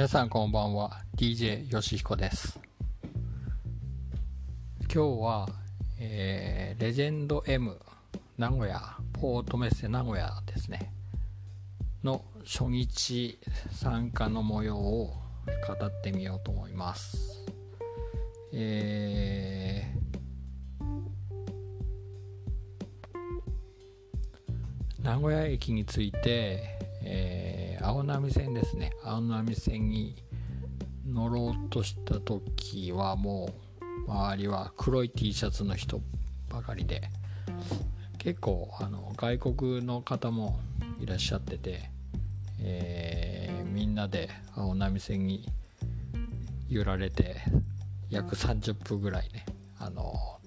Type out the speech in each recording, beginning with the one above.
皆さんこんばんは。DJ よしひこです。今日は、えー、レジェンド M 名古屋ポートメッセ名古屋ですね。の初日参加の模様を語ってみようと思います。えー、名古屋駅について、えー、青波線ですね。青波線に乗ろうとした時はもう周りは黒い T シャツの人ばかりで結構あの外国の方もいらっしゃってて、えー、みんなで青波線に揺られて約30分ぐらいねあの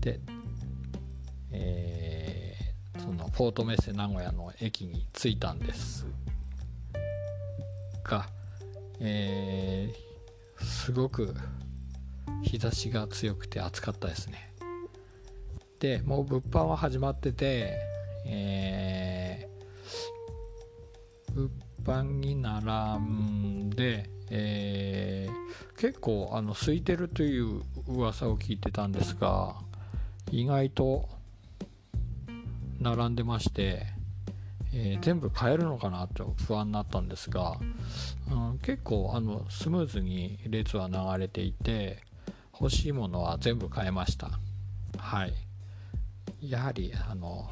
で、えー、そのフォートメッセ名古屋の駅に着いたんです。が、えー、すごく日差しが強くて暑かったですね。でもう物販は始まってて、えー、物販に並んでえー、結構あの空いてるという噂を聞いてたんですが意外と並んでまして、えー、全部買えるのかなと不安になったんですが、うん、結構あのスムーズに列は流れていて欲しいものは全部買えました。はい。やはりあの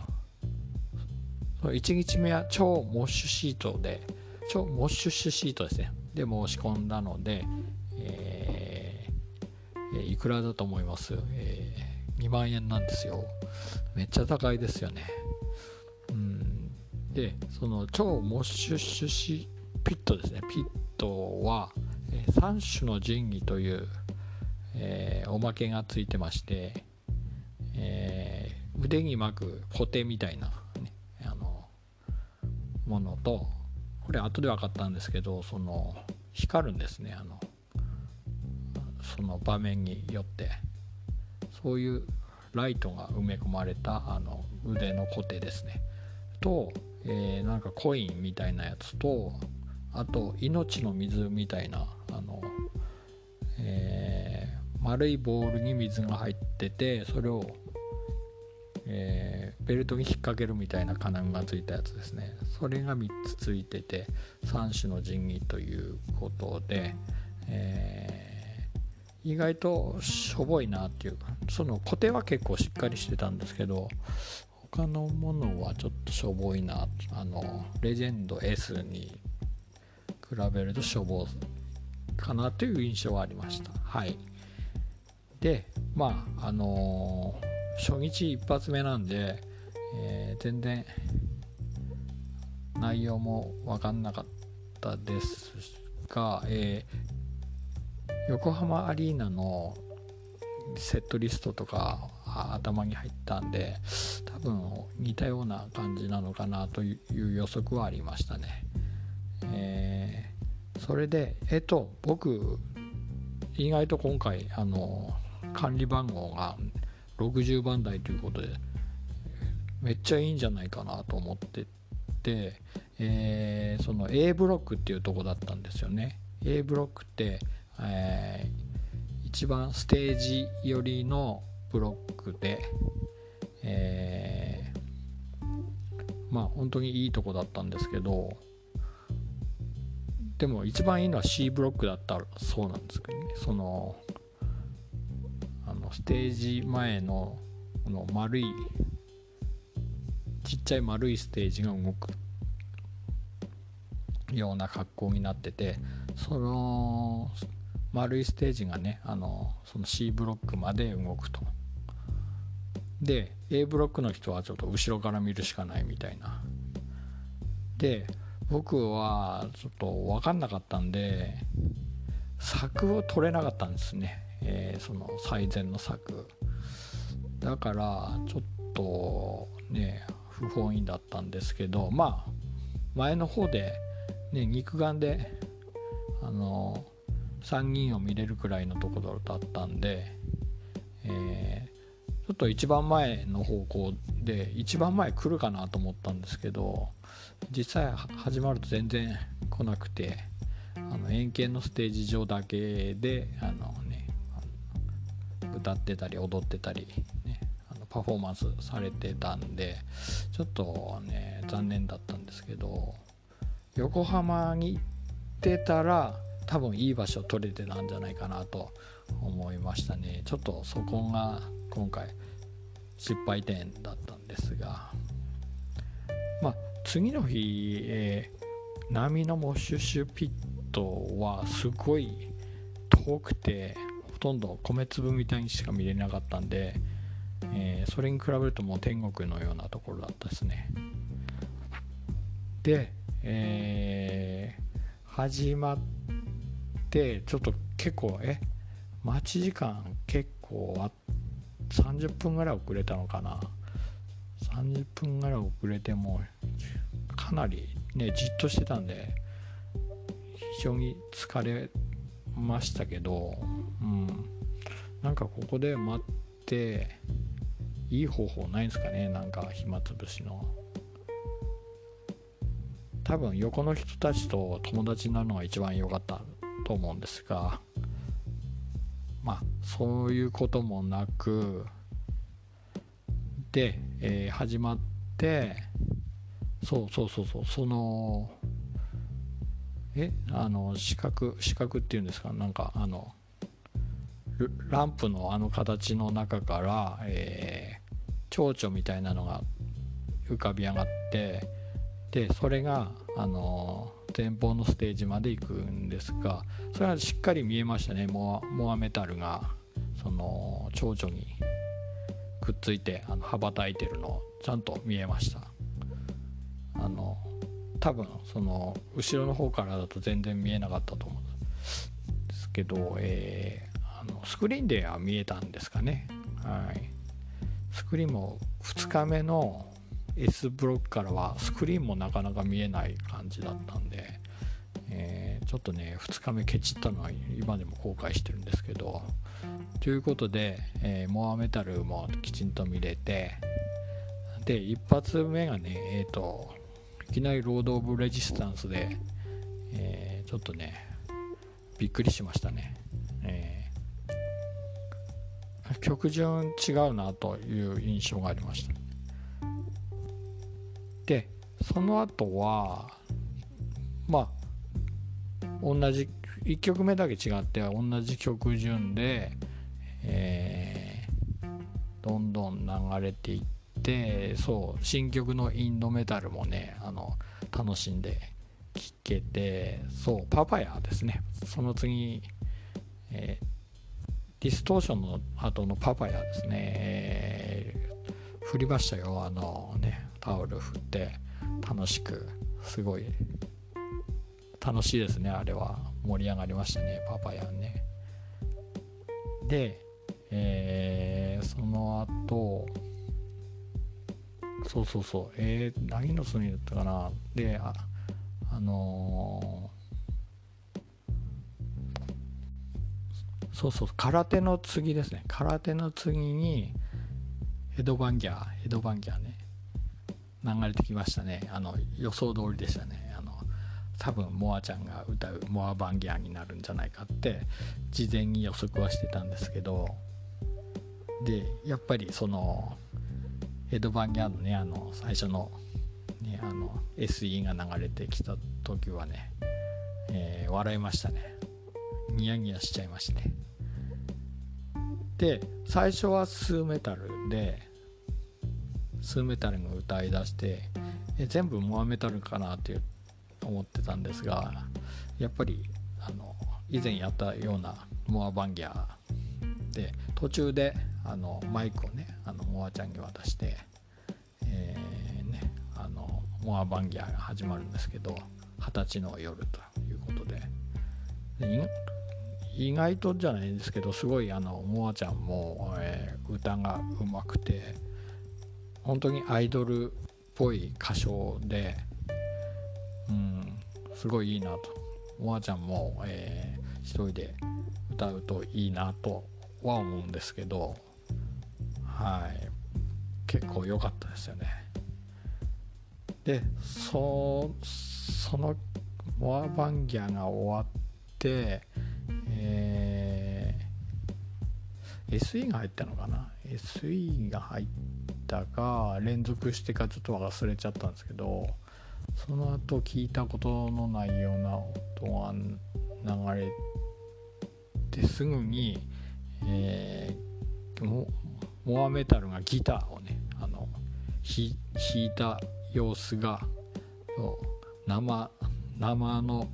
1日目は超モッシュシートで超モッシュシートですね。で申し込んだので、えー、いくらだと思います、えー、2万円なんですよ。めっちゃ高いですよね。でその超モッシュシュシピットですね。ピットは、え、3種の神器という、えー、おまけがついてまして、えー、腕に巻くコテみたいな、ね、あのものとこれ後で分かったんですけどその光るんですね。あのその場面によって。そういうライトが埋め込まれたあの腕のコテですね。と、えー、なんかコインみたいなやつとあと命の水みたいなあの、えー、丸いボールに水が入っててそれをえー、ベルトに引っ掛けるみたいな金具がついたやつですね。それが3つついてて3種の神器ということで、えー、意外としょぼいなっていうかその固定は結構しっかりしてたんですけど他のものはちょっとしょぼいな。あのレジェンド S に比べるとしょぼかなという印象はありました。はい。でまああのー初日一発目なんで、えー、全然内容も分かんなかったですが、えー、横浜アリーナのセットリストとか頭に入ったんで多分似たような感じなのかなという予測はありましたね。えー、それでえっと僕意外と今回あの管理番号が60番台ということでめっちゃいいんじゃないかなと思ってて、えー、その A ブロックっていうとこだったんですよね A ブロックって、えー、一番ステージ寄りのブロックで、えー、まあ本当にいいとこだったんですけどでも一番いいのは C ブロックだったそうなんですけどね。そのステージ前のこの丸いちっちゃい丸いステージが動くような格好になっててその丸いステージがねあのその C ブロックまで動くと。で A ブロックの人はちょっと後ろから見るしかないみたいな。で僕はちょっと分かんなかったんで柵を取れなかったんですね。えー、その最善の策だからちょっとね不本意だったんですけどまあ前の方で、ね、肉眼であの参議院を見れるくらいのところだったんで、え、ちょっと一番前の方向で一番前来るかなと思ったんですけど実際始まると全然来なくてあの円形のステージ上だけであの、ね、歌ってたり踊ってたり、ね、あのパフォーマンスされてたんでちょっとね残念だったんですけど横浜に行ってたら多分いい場所取れてたんじゃないかなと思いましたね。ちょっとそこが今回失敗点だったんですが。まあ次の日、えー、波のモッシュシュピットはすごい遠くてほとんど米粒みたいにしか見れなかったんで、えー、それに比べるともう天国のようなところだったですね。で、えー、始まってちょっと結構え待ち時間結構あ30分ぐらい遅れたのかな。30分ぐらい遅れてもかなりねじっとしてたんで非常に疲れましたけどうん。なんかここで待っていい方法ないんですかね？なんか暇つぶしの。多分横の人たちと友達になるのが一番良かったと思うんですが。まあそういうこともなくで、えー、始まってそうそうそうそうそのえあの四角四角っていうんですか？なんかあのランプのあの形の中から、えー、蝶々みたいなのが浮かび上がってでそれがあの前方のステージまで行くんですがそれはしっかり見えましたね。モアモアメタルがその蝶々にくっついてあの羽ばたいてるのちゃんと見えました。あの多分その後ろの方からだと全然見えなかったと思うんですけど、えー、あのスクリーンでは見えたんですかね。はい。スクリーンも2日目の S ブロックからはスクリーンもなかなか見えない感じだったんで、えー、ちょっとね2日目ケチったのは今でも後悔してるんですけど。ということで、えー、モアメタルもきちんと見れてで一発目がねえっ、ー、といきなりロード・オブ・レジスタンスで、えー、ちょっとねびっくりしましたね、えー、曲順違うなという印象がありました。その後はまあ同じ1曲目だけ違っては同じ曲順で、えー、どんどん流れていってそう新曲のインドメタルもねあの楽しんで聴けてそうパパヤですね。その次、えー、ディストーションの後のパパヤですね、えー、振りましたよ。あのねタオル振って。楽しくすごい楽しいですねあれは。盛り上がりましたねパパヤンね。で、えー、その後そうそうそうえー、何の隅だったかな。でああのー、そうそう空手の次ですね。空手の次にヘドバンギャーヘドバンギャーね。流れてきましたね。あの予想通りでしたね。あの多分モアちゃんが歌うモアバンギャーになるんじゃないかって事前に予測はしてたんですけどでやっぱりそのヘドバンギャーのねあの最初の,、ね、あの SE が流れてきた時はね、えー、笑いましたね。ニヤニヤしちゃいましたねで最初はスーメタルでスーメタルが歌いだしてえ全部モアメタルかなって思ってたんですがやっぱりあの以前やったようなモアバンギャーで途中であのマイクをねあのモアちゃんに渡して、えー、ね、あのモアバンギャーが始まるんですけど二十歳の夜ということで。意外とじゃないんですけどすごいあのモアちゃんも、えー、歌がうまくて本当にアイドルっぽい歌唱で、うん、すごいいいなと。モアちゃんも、えー、一人で歌うといいなとは思うんですけど、はい、結構良かったですよね。で、そそのモアバンギャが終わって、えー、SE が入ったのかな？SE が入ってたか連続してかちょっと忘れちゃったんですけどその後聞いたことのないような音が流れてすぐに、えー、モモアメタルがギターをねあの弾いた様子が生生の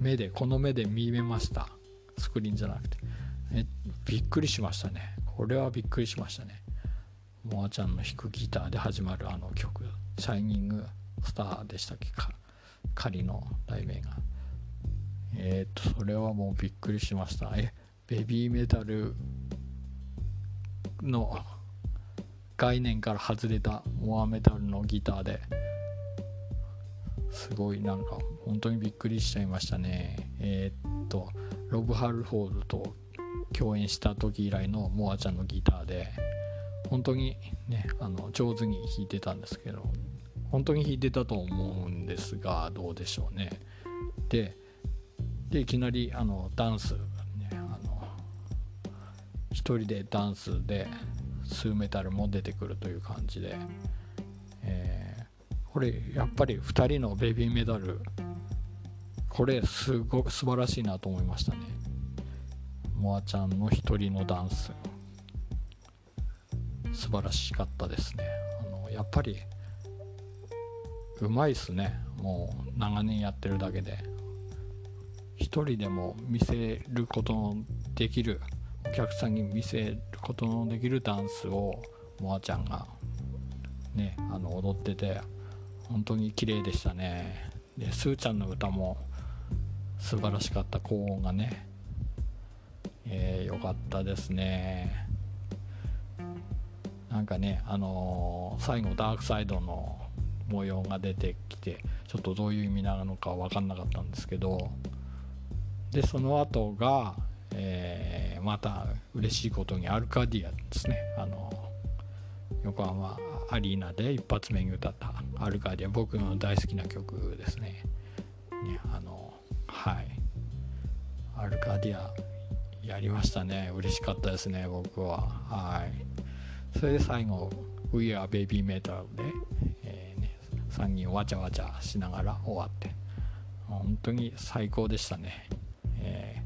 目でこの目で見えました。スクリーンじゃなくて。えびっくりしましたね。これはびっくりしましたね。モアちゃんの弾くギターで始まるあの曲「シャイニングスター」でしたっけ？か仮の題名が。えー、っとそれはもうびっくりしました。えベビーメタルの概念から外れたモアメタルのギターで。すごいなんか本当にびっくりしちゃいましたね。えー、っとロブ・ハルフォードと共演した時以来のモアちゃんのギターで。本当にねあの上手に弾いてたんですけど本当に弾いてたと思うんですがどうでしょうね。ででいきなりあのダンス、ね、あの一人でダンスでスーメタルも出てくるという感じで、えー、これやっぱり2人のベビーメダルこれすごく素晴らしいなと思いましたね。モアちゃんの一人のダンス。素晴らしかったですね。あのやっぱりうまいっすね。もう長年やってるだけで。一人でも見せることのできるお客さんに見せることのできるダンスをモアちゃんがねあの踊ってて本当に綺麗でしたね。でスーちゃんの歌も素晴らしかった。高音がねえー、かったですね。なんかねあのー、最後ダークサイドの模様が出てきてちょっとどういう意味なのか分かんなかったんですけどでその後が、えー、また嬉しいことにアルカディアですね。あの横浜アリーナで一発目に歌ったアルカディア。僕の大好きな曲ですね。ねあのはい。アルカディアやりましたね。嬉しかったですね僕は。はい。それで最後「We Are Baby Metal で」えーね、3人わちゃわちゃしながら終わって。本当に最高でしたね。え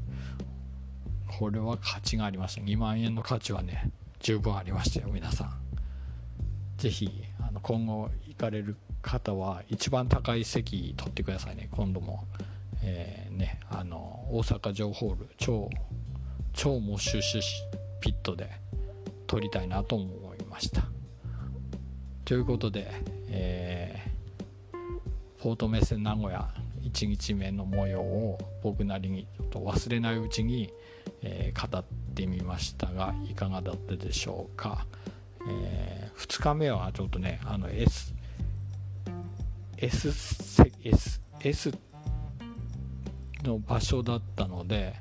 これは価値がありました。2万円の価値はね十分ありましたよ皆さん。是非今後行かれる方は一番高い席取ってくださいね。今度も、えー、ねあの大阪城ホール超超モッシュシュピットで。撮りたいなと思いました。ということで、えー、フォートメッセ名古屋1日目の模様を僕なりにちょっと忘れないうちに、えー、語ってみましたがいかがだったでしょうか、えー、2日目はちょっとねあの S S, S, S の場所だったので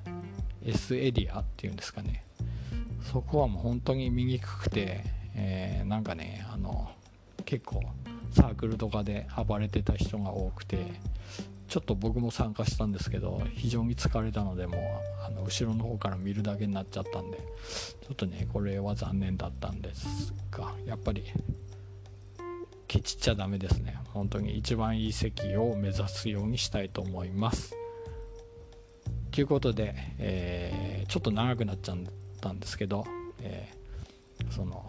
S エリアっていうんですかね。そこはもう本当に見にくくて、えー、なんかねあの結構サークルとかで暴れてた人が多くてちょっと僕も参加したんですけど非常に疲れたのでもうあの後ろの方から見るだけになっちゃったんでちょっとねこれは残念だったんですがやっぱりケチっちゃダメですね。本当に一番いい席を目指すようにしたいと思います。ということで、えー、ちょっと長くなっちゃうんったんですけど、えー、その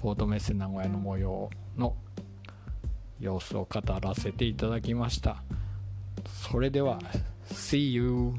ポートメッセ名古屋の模様の様子を語らせていただきました。それでは See you!